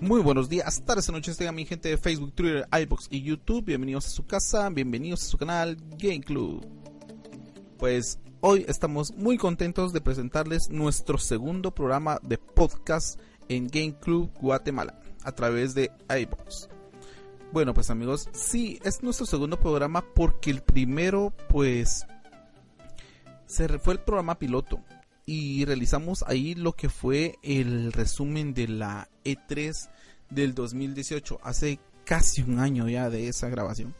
Muy buenos días, tardes noches, tengan mi gente de Facebook, Twitter, iBox y YouTube. Bienvenidos a su casa, bienvenidos a su canal Game Club. Pues hoy estamos muy contentos de presentarles nuestro segundo programa de podcast en Game Club Guatemala a través de iBox. Bueno, pues amigos, sí, es nuestro segundo programa porque el primero, pues, se fue el programa piloto y realizamos ahí lo que fue el resumen de la E3 del 2018, hace casi un año ya de esa grabación.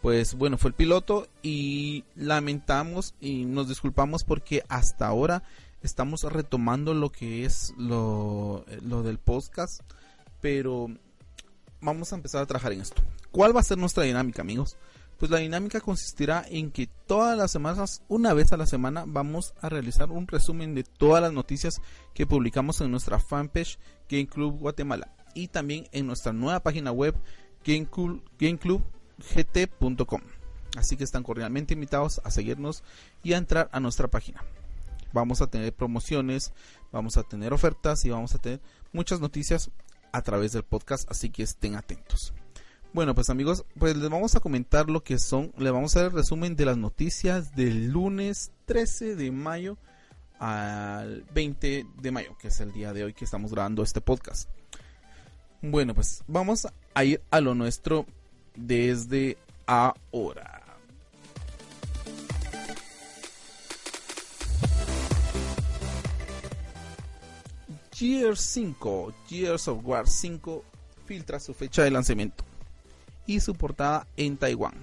Pues bueno, fue el piloto y lamentamos y nos disculpamos porque hasta ahora estamos retomando lo que es lo, lo del podcast, pero vamos a empezar a trabajar en esto. ¿Cuál va a ser nuestra dinámica, amigos? Pues la dinámica consistirá en que todas las semanas, una vez a la semana, vamos a realizar un resumen de todas las noticias que publicamos en nuestra fanpage Game Club Guatemala y también en nuestra nueva página web gameclubgt.com. Así que están cordialmente invitados a seguirnos y a entrar a nuestra página. Vamos a tener promociones, vamos a tener ofertas y vamos a tener muchas noticias a través del podcast, así que estén atentos. Bueno, pues amigos, pues les vamos a comentar lo que son, le vamos a dar el resumen de las noticias del lunes 13 de mayo al 20 de mayo, que es el día de hoy que estamos grabando este podcast. Bueno, pues vamos a ir a lo nuestro desde ahora. Gears 5, Gears of War 5 filtra su fecha de lanzamiento y su portada en Taiwán.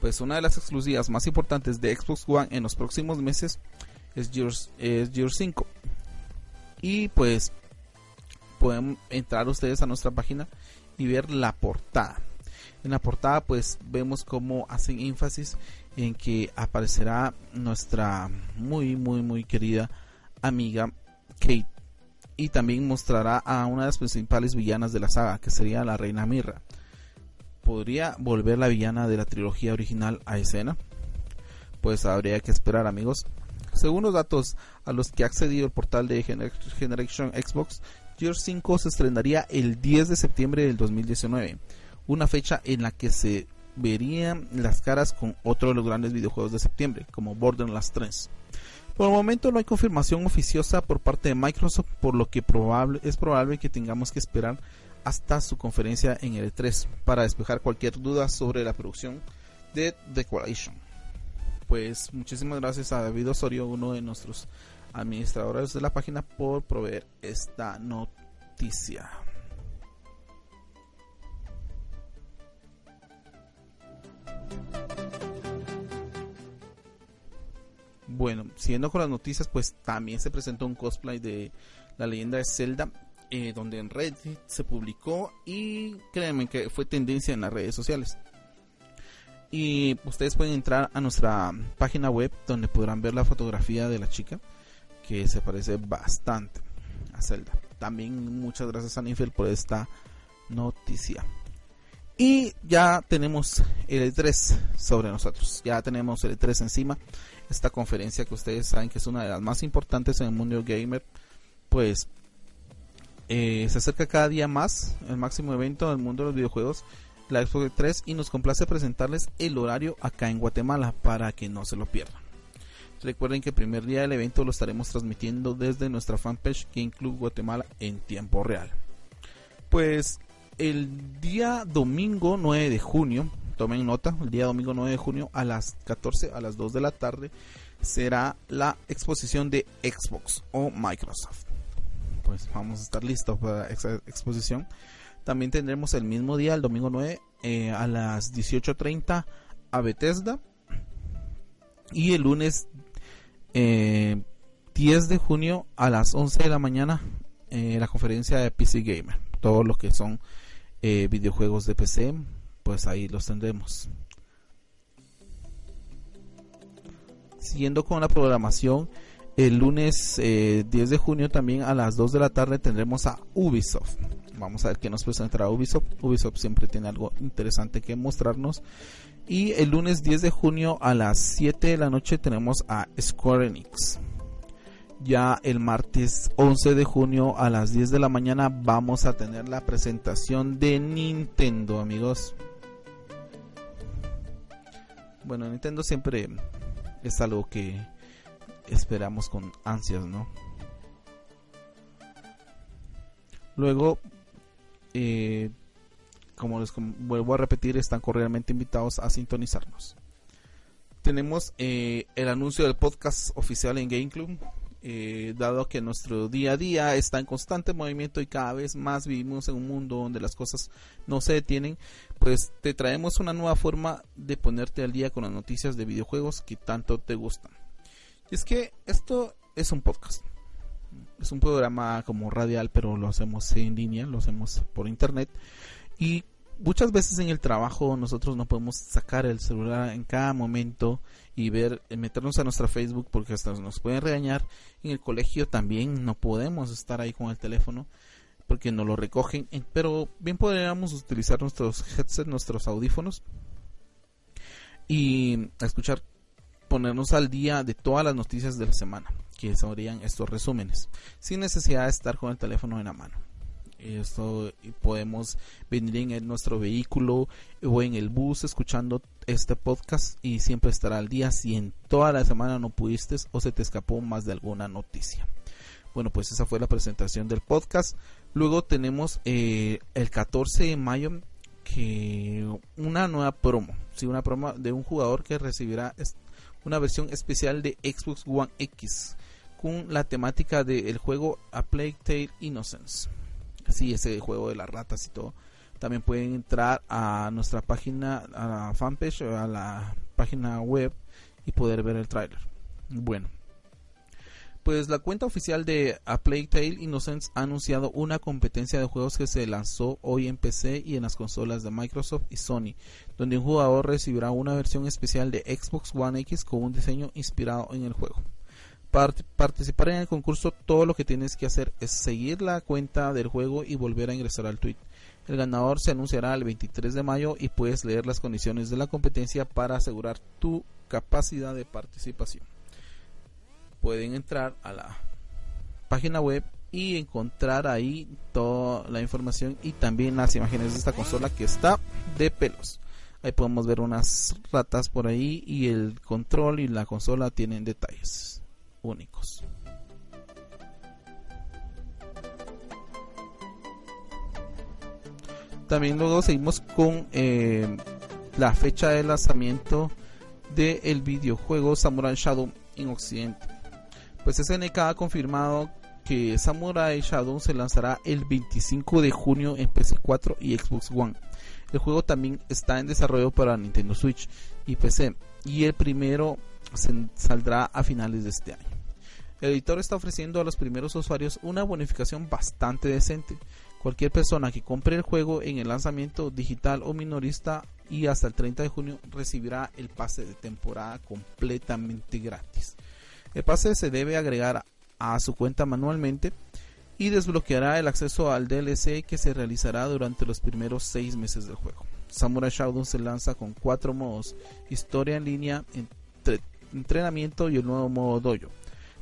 Pues una de las exclusivas más importantes de Xbox One en los próximos meses es Gears, 5. Y pues pueden entrar ustedes a nuestra página y ver la portada. En la portada pues vemos cómo hacen énfasis en que aparecerá nuestra muy muy muy querida amiga Kate y también mostrará a una de las principales villanas de la saga que sería la reina Mirra ¿Podría volver la villana de la trilogía original a escena? Pues habría que esperar amigos. Según los datos a los que ha accedido el portal de Generation Xbox, Gears 5 se estrenaría el 10 de septiembre del 2019, una fecha en la que se verían las caras con otro de los grandes videojuegos de septiembre, como Borderlands 3. Por el momento no hay confirmación oficiosa por parte de Microsoft, por lo que es probable que tengamos que esperar hasta su conferencia en el E3 para despejar cualquier duda sobre la producción de The Coalition. Pues muchísimas gracias a David Osorio, uno de nuestros administradores de la página, por proveer esta noticia. Bueno, siguiendo con las noticias, pues también se presentó un cosplay de la leyenda de Zelda eh, donde en Reddit se publicó y créanme que fue tendencia en las redes sociales. Y ustedes pueden entrar a nuestra página web donde podrán ver la fotografía de la chica que se parece bastante a Zelda. También muchas gracias a Nifel por esta noticia. Y ya tenemos el E3 sobre nosotros. Ya tenemos el E3 encima. Esta conferencia que ustedes saben que es una de las más importantes en el mundo gamer. Pues eh, se acerca cada día más el máximo evento del mundo de los videojuegos, la Xbox 3, y nos complace presentarles el horario acá en Guatemala para que no se lo pierdan. Recuerden que el primer día del evento lo estaremos transmitiendo desde nuestra fanpage Game Club Guatemala en tiempo real. Pues el día domingo 9 de junio, tomen nota, el día domingo 9 de junio a las 14 a las 2 de la tarde será la exposición de Xbox o Microsoft pues vamos a estar listos para esa exposición. También tendremos el mismo día, el domingo 9, eh, a las 18.30 a Bethesda. Y el lunes 10 eh, de junio a las 11 de la mañana eh, la conferencia de PC Gamer. Todos los que son eh, videojuegos de PC, pues ahí los tendremos. Siguiendo con la programación, el lunes 10 eh, de junio también a las 2 de la tarde tendremos a Ubisoft. Vamos a ver qué nos presentará Ubisoft. Ubisoft siempre tiene algo interesante que mostrarnos. Y el lunes 10 de junio a las 7 de la noche tenemos a Square Enix. Ya el martes 11 de junio a las 10 de la mañana vamos a tener la presentación de Nintendo, amigos. Bueno, Nintendo siempre es algo que esperamos con ansias, ¿no? Luego, eh, como les vuelvo a repetir, están cordialmente invitados a sintonizarnos. Tenemos eh, el anuncio del podcast oficial en Game Club. Eh, dado que nuestro día a día está en constante movimiento y cada vez más vivimos en un mundo donde las cosas no se detienen, pues te traemos una nueva forma de ponerte al día con las noticias de videojuegos que tanto te gustan. Es que esto es un podcast. Es un programa como radial, pero lo hacemos en línea, lo hacemos por internet. Y muchas veces en el trabajo nosotros no podemos sacar el celular en cada momento y ver, eh, meternos a nuestra Facebook porque hasta nos pueden regañar. En el colegio también no podemos estar ahí con el teléfono porque no lo recogen. Pero bien podríamos utilizar nuestros headsets, nuestros audífonos y escuchar, ponernos al día de todas las noticias de la semana, que serían estos resúmenes, sin necesidad de estar con el teléfono en la mano. Esto podemos venir en nuestro vehículo o en el bus escuchando este podcast y siempre estará al día si en toda la semana no pudiste o se te escapó más de alguna noticia. Bueno, pues esa fue la presentación del podcast. Luego tenemos eh, el 14 de mayo que una nueva promo, sí, una promo de un jugador que recibirá una versión especial de Xbox One X con la temática del juego A Plague Tale Innocence sí, ese juego de las ratas y todo. También pueden entrar a nuestra página, a la fanpage, a la página web y poder ver el tráiler. Bueno, pues la cuenta oficial de A Plague Tale Innocence ha anunciado una competencia de juegos que se lanzó hoy en PC y en las consolas de Microsoft y Sony, donde un jugador recibirá una versión especial de Xbox One X con un diseño inspirado en el juego participar en el concurso, todo lo que tienes que hacer es seguir la cuenta del juego y volver a ingresar al tweet. El ganador se anunciará el 23 de mayo y puedes leer las condiciones de la competencia para asegurar tu capacidad de participación. Pueden entrar a la página web y encontrar ahí toda la información y también las imágenes de esta consola que está de pelos. Ahí podemos ver unas ratas por ahí y el control y la consola tienen detalles únicos. También luego seguimos con eh, la fecha de lanzamiento del videojuego Samurai Shadow en Occidente. Pues SNK ha confirmado que Samurai Shadow se lanzará el 25 de junio en PC4 y Xbox One. El juego también está en desarrollo para Nintendo Switch y PC y el primero saldrá a finales de este año. El editor está ofreciendo a los primeros usuarios una bonificación bastante decente. Cualquier persona que compre el juego en el lanzamiento digital o minorista y hasta el 30 de junio recibirá el pase de temporada completamente gratis. El pase se debe agregar a su cuenta manualmente y desbloqueará el acceso al DLC que se realizará durante los primeros 6 meses del juego. Samurai Shodown se lanza con cuatro modos: historia en línea, entrenamiento y el nuevo modo dojo.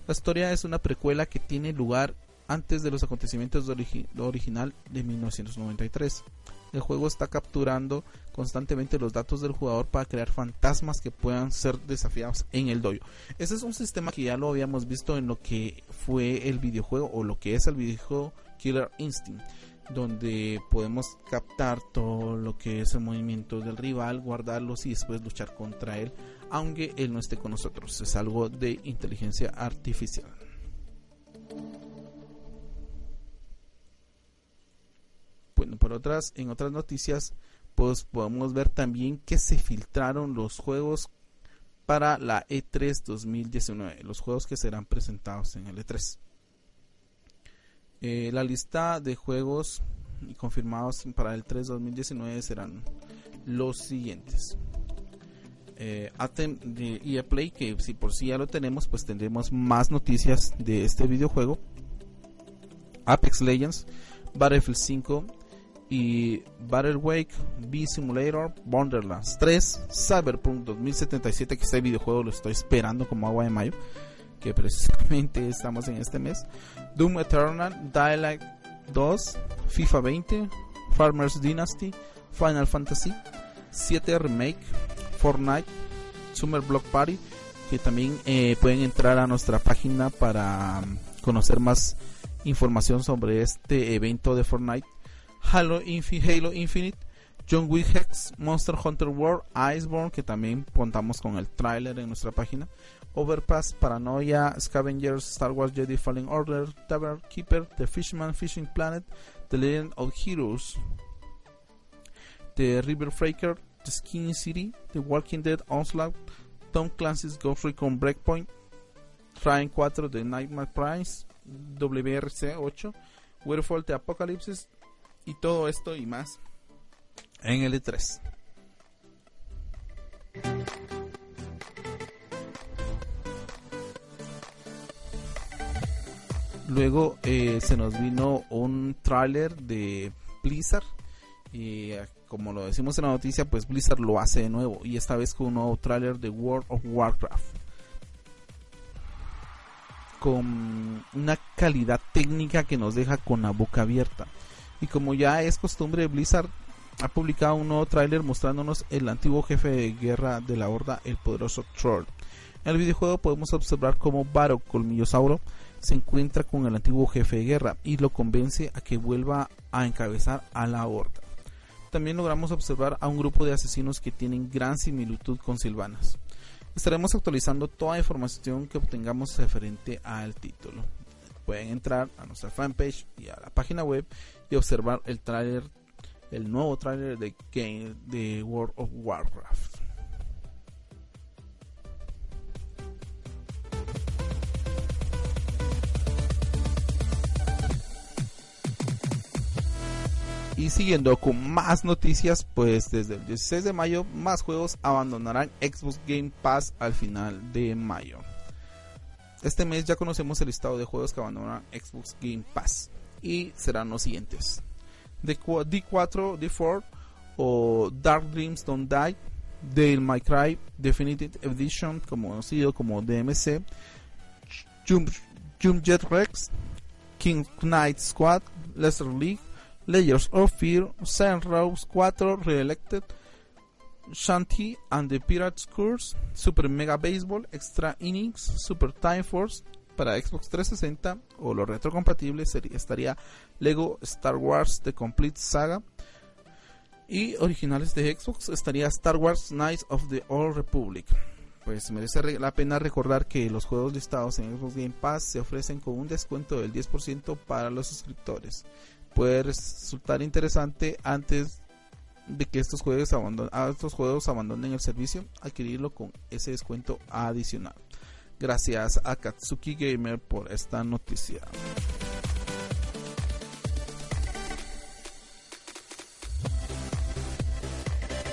La historia es una precuela que tiene lugar antes de los acontecimientos de original de 1993. El juego está capturando constantemente los datos del jugador para crear fantasmas que puedan ser desafiados en el dojo. Ese es un sistema que ya lo habíamos visto en lo que fue el videojuego o lo que es el videojuego Killer Instinct donde podemos captar todo lo que es el movimiento del rival, guardarlos y después luchar contra él, aunque él no esté con nosotros. Es algo de inteligencia artificial. Otras, en otras noticias, pues podemos ver también que se filtraron los juegos para la E3 2019, los juegos que serán presentados en el E3. Eh, la lista de juegos confirmados para el 3 2019 serán los siguientes. Eh, Atem de EA Play, que si por si ya lo tenemos, pues tendremos más noticias de este videojuego. Apex Legends, Battlefield 5 y Battle Wake, B Simulator, Borderlands 3, Cyberpunk 2077, que este videojuego lo estoy esperando como agua de mayo, que precisamente estamos en este mes. Doom Eternal, Dialect 2, FIFA 20, Farmers Dynasty, Final Fantasy 7 Remake, Fortnite, Summer Block Party, que también eh, pueden entrar a nuestra página para conocer más información sobre este evento de Fortnite. Halo, Halo Infinite, John Wick Hex, Monster Hunter World, Iceborne, que también contamos con el trailer en nuestra página. Overpass, Paranoia, Scavengers, Star Wars Jedi Fallen Order, Tavern Keeper, The Fishman Fishing Planet, The Legend of Heroes, The River Breaker, The Skinny City, The Walking Dead Onslaught, Tom Clancy's Ghost Recon Breakpoint, Ryan 4 The Nightmare Prize, WRC 8, Werewolf The Apocalypse y todo esto y más en el E3. Luego eh, se nos vino un tráiler de Blizzard y eh, como lo decimos en la noticia, pues Blizzard lo hace de nuevo y esta vez con un nuevo tráiler de World of Warcraft. Con una calidad técnica que nos deja con la boca abierta. Y como ya es costumbre, Blizzard ha publicado un nuevo tráiler mostrándonos el antiguo jefe de guerra de la Horda, el poderoso Troll. En el videojuego podemos observar cómo Barok Colmillosauro se encuentra con el antiguo jefe de guerra y lo convence a que vuelva a encabezar a la Horda también logramos observar a un grupo de asesinos que tienen gran similitud con Silvanas. Estaremos actualizando toda información que obtengamos referente al título. Pueden entrar a nuestra fanpage y a la página web y observar el trailer, el nuevo trailer de Game de World of Warcraft. Y siguiendo con más noticias, pues desde el 16 de mayo más juegos abandonarán Xbox Game Pass al final de mayo. Este mes ya conocemos el listado de juegos que abandonarán Xbox Game Pass y serán los siguientes. D4, D4 o Dark Dreams Don't Die, Dale My Cry Definitive Edition, conocido como DMC, Jump, Jump Jet Rex, King Knight Squad, Lesser League, Layers of Fear, Saint Rose 4 Reelected, Shanty and the Pirates Curse, Super Mega Baseball, Extra Innings, Super Time Force para Xbox 360 o lo retrocompatible sería, estaría Lego Star Wars The Complete Saga y originales de Xbox estaría Star Wars Knights of the Old Republic. Pues merece la pena recordar que los juegos listados en Xbox Game Pass se ofrecen con un descuento del 10% para los suscriptores puede resultar interesante antes de que estos juegos, estos juegos abandonen el servicio, adquirirlo con ese descuento adicional. Gracias a Katsuki Gamer por esta noticia.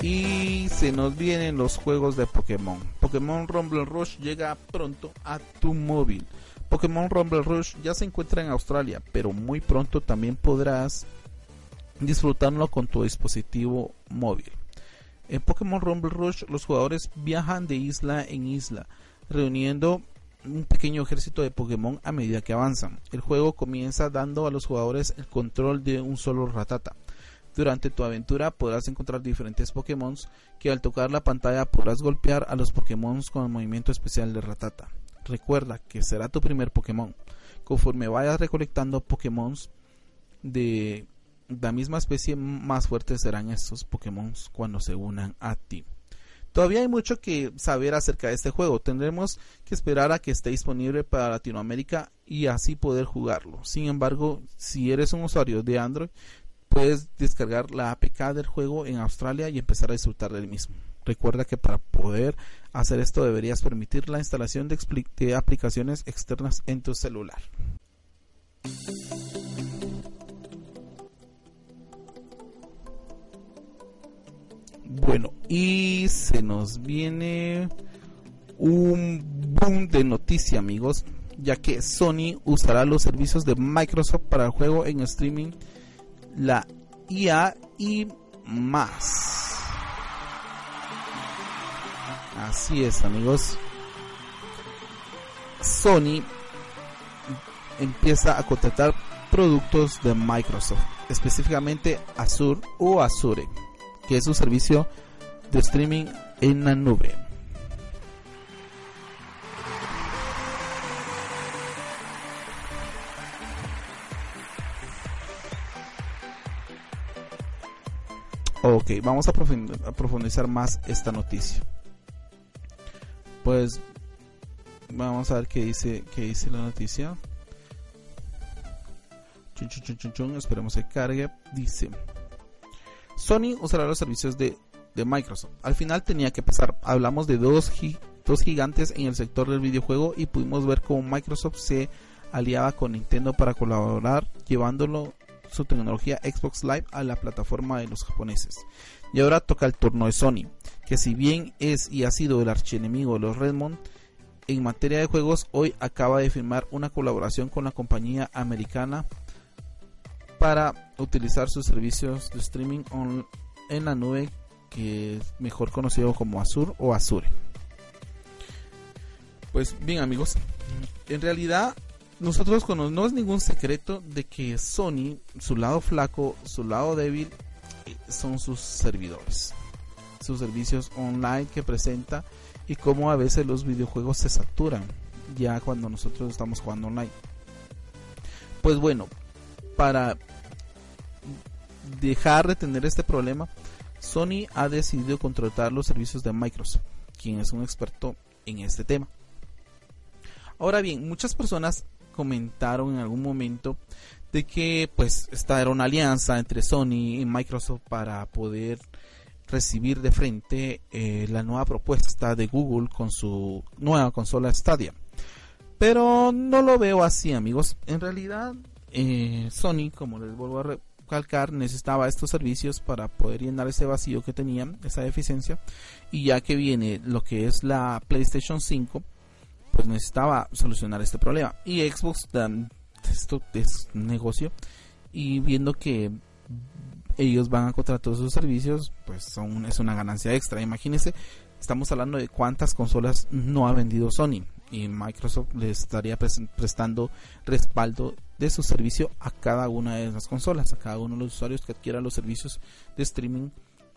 Y se nos vienen los juegos de Pokémon. Pokémon Rumble Rush llega pronto a tu móvil. Pokémon Rumble Rush ya se encuentra en Australia, pero muy pronto también podrás disfrutarlo con tu dispositivo móvil. En Pokémon Rumble Rush los jugadores viajan de isla en isla, reuniendo un pequeño ejército de Pokémon a medida que avanzan. El juego comienza dando a los jugadores el control de un solo Ratata. Durante tu aventura podrás encontrar diferentes Pokémon que al tocar la pantalla podrás golpear a los Pokémon con el movimiento especial de Ratata. Recuerda que será tu primer Pokémon. Conforme vayas recolectando Pokémon de la misma especie, más fuertes serán estos Pokémon cuando se unan a ti. Todavía hay mucho que saber acerca de este juego. Tendremos que esperar a que esté disponible para Latinoamérica y así poder jugarlo. Sin embargo, si eres un usuario de Android, puedes descargar la APK del juego en Australia y empezar a disfrutar del mismo. Recuerda que para poder hacer esto deberías permitir la instalación de, de aplicaciones externas en tu celular. Bueno, y se nos viene un boom de noticia, amigos, ya que Sony usará los servicios de Microsoft para el juego en streaming, la IA y más. Así es, amigos. Sony empieza a contratar productos de Microsoft, específicamente Azure o Azure, que es un servicio de streaming en la nube. Ok, vamos a profundizar más esta noticia. Pues vamos a ver qué dice, qué dice la noticia. Chun, chun, chun, esperemos que cargue. Dice: Sony usará los servicios de, Microsoft. Al final tenía que pasar. Hablamos de dos, dos gigantes en el sector del videojuego y pudimos ver cómo Microsoft se aliaba con Nintendo para colaborar, llevándolo su tecnología Xbox Live a la plataforma de los japoneses. Y ahora toca el turno de Sony, que si bien es y ha sido el archienemigo de los Redmond, en materia de juegos hoy acaba de firmar una colaboración con la compañía americana para utilizar sus servicios de streaming en la nube que es mejor conocido como Azure o Azure. Pues bien amigos, en realidad nosotros no es ningún secreto de que Sony, su lado flaco, su lado débil, son sus servidores, sus servicios online que presenta y cómo a veces los videojuegos se saturan ya cuando nosotros estamos jugando online. Pues bueno, para dejar de tener este problema, Sony ha decidido contratar los servicios de Microsoft, quien es un experto en este tema. Ahora bien, muchas personas comentaron en algún momento de que pues esta era una alianza entre Sony y Microsoft para poder recibir de frente eh, la nueva propuesta de Google con su nueva consola Stadia. Pero no lo veo así amigos. En realidad eh, Sony, como les vuelvo a recalcar, necesitaba estos servicios para poder llenar ese vacío que tenían, esa deficiencia. Y ya que viene lo que es la PlayStation 5, pues necesitaba solucionar este problema. Y Xbox, esto es negocio, y viendo que ellos van a contratar todos sus servicios, pues son, es una ganancia extra. Imagínense, estamos hablando de cuántas consolas no ha vendido Sony y Microsoft le estaría prestando respaldo de su servicio a cada una de esas consolas, a cada uno de los usuarios que adquieran los servicios de streaming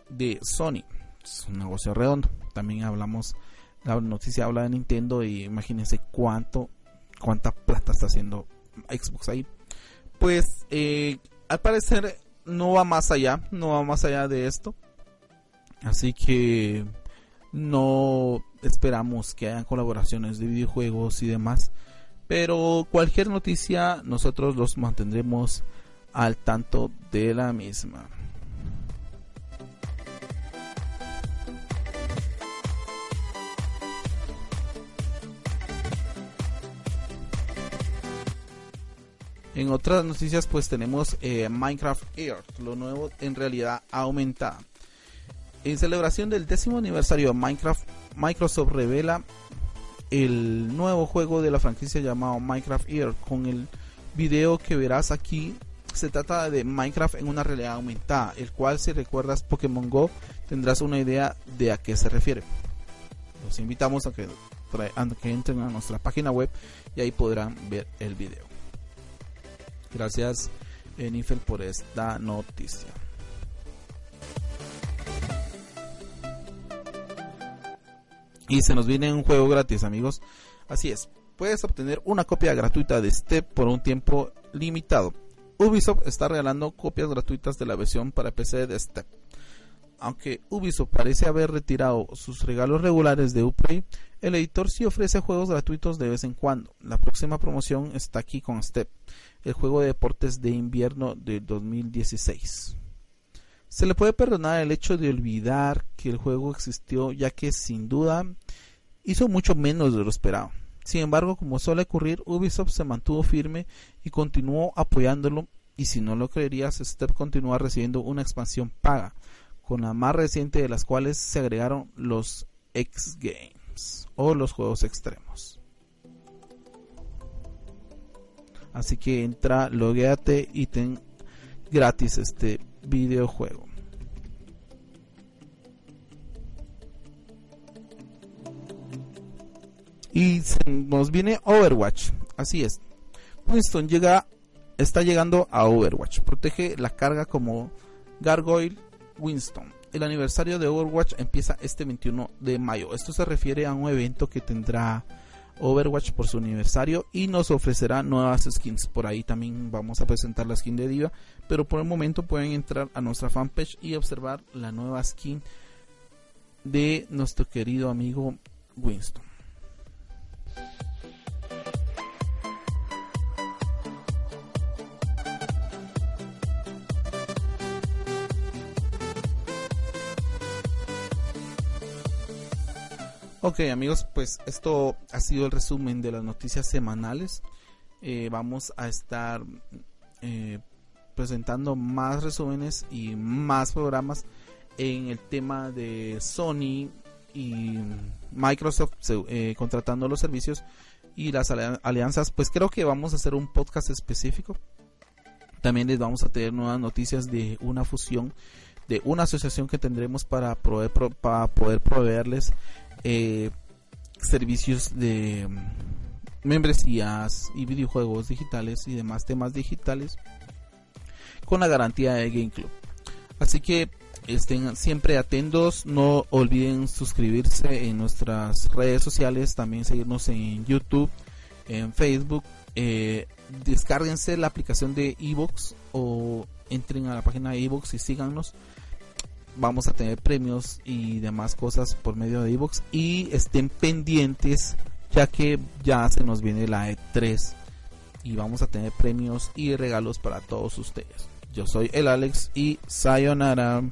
de Sony. Es un negocio redondo. También hablamos la noticia habla de Nintendo y imagínense cuánto, cuánta plata está haciendo Xbox ahí. Pues eh, al parecer no va más allá, no va más allá de esto. Así que no esperamos que hayan colaboraciones de videojuegos y demás. Pero cualquier noticia nosotros los mantendremos al tanto de la misma. En otras noticias pues tenemos eh, Minecraft Earth, lo nuevo en realidad aumentada. En celebración del décimo aniversario de Minecraft, Microsoft revela el nuevo juego de la franquicia llamado Minecraft Earth con el video que verás aquí. Se trata de Minecraft en una realidad aumentada, el cual si recuerdas Pokémon Go tendrás una idea de a qué se refiere. Los invitamos a que, a que entren a nuestra página web y ahí podrán ver el video. Gracias, Enifel, por esta noticia. Y se nos viene un juego gratis, amigos. Así es, puedes obtener una copia gratuita de Step por un tiempo limitado. Ubisoft está regalando copias gratuitas de la versión para PC de Step. Aunque Ubisoft parece haber retirado sus regalos regulares de Uplay, el editor sí ofrece juegos gratuitos de vez en cuando. La próxima promoción está aquí con Step el juego de deportes de invierno de 2016. Se le puede perdonar el hecho de olvidar que el juego existió, ya que sin duda hizo mucho menos de lo esperado. Sin embargo, como suele ocurrir, Ubisoft se mantuvo firme y continuó apoyándolo y si no lo creerías, Step continúa recibiendo una expansión paga, con la más reciente de las cuales se agregaron los X Games o los juegos extremos. Así que entra, logueate y ten gratis este videojuego. Y nos viene Overwatch. Así es. Winston llega, está llegando a Overwatch. Protege la carga como Gargoyle Winston. El aniversario de Overwatch empieza este 21 de mayo. Esto se refiere a un evento que tendrá Overwatch por su aniversario y nos ofrecerá nuevas skins. Por ahí también vamos a presentar la skin de Diva, pero por el momento pueden entrar a nuestra fanpage y observar la nueva skin de nuestro querido amigo Winston. Ok amigos, pues esto ha sido el resumen de las noticias semanales. Eh, vamos a estar eh, presentando más resúmenes y más programas en el tema de Sony y Microsoft eh, contratando los servicios y las alianzas. Pues creo que vamos a hacer un podcast específico. También les vamos a tener nuevas noticias de una fusión de una asociación que tendremos para, para poder proveerles eh, servicios de mm, membresías y videojuegos digitales y demás temas digitales con la garantía de Game Club. Así que estén siempre atentos, no olviden suscribirse en nuestras redes sociales, también seguirnos en YouTube, en Facebook, eh, descárguense la aplicación de Evox o entren a la página de Evox y síganos vamos a tener premios y demás cosas por medio de Evox y estén pendientes ya que ya se nos viene la E3 y vamos a tener premios y regalos para todos ustedes. Yo soy el Alex y Sayonara.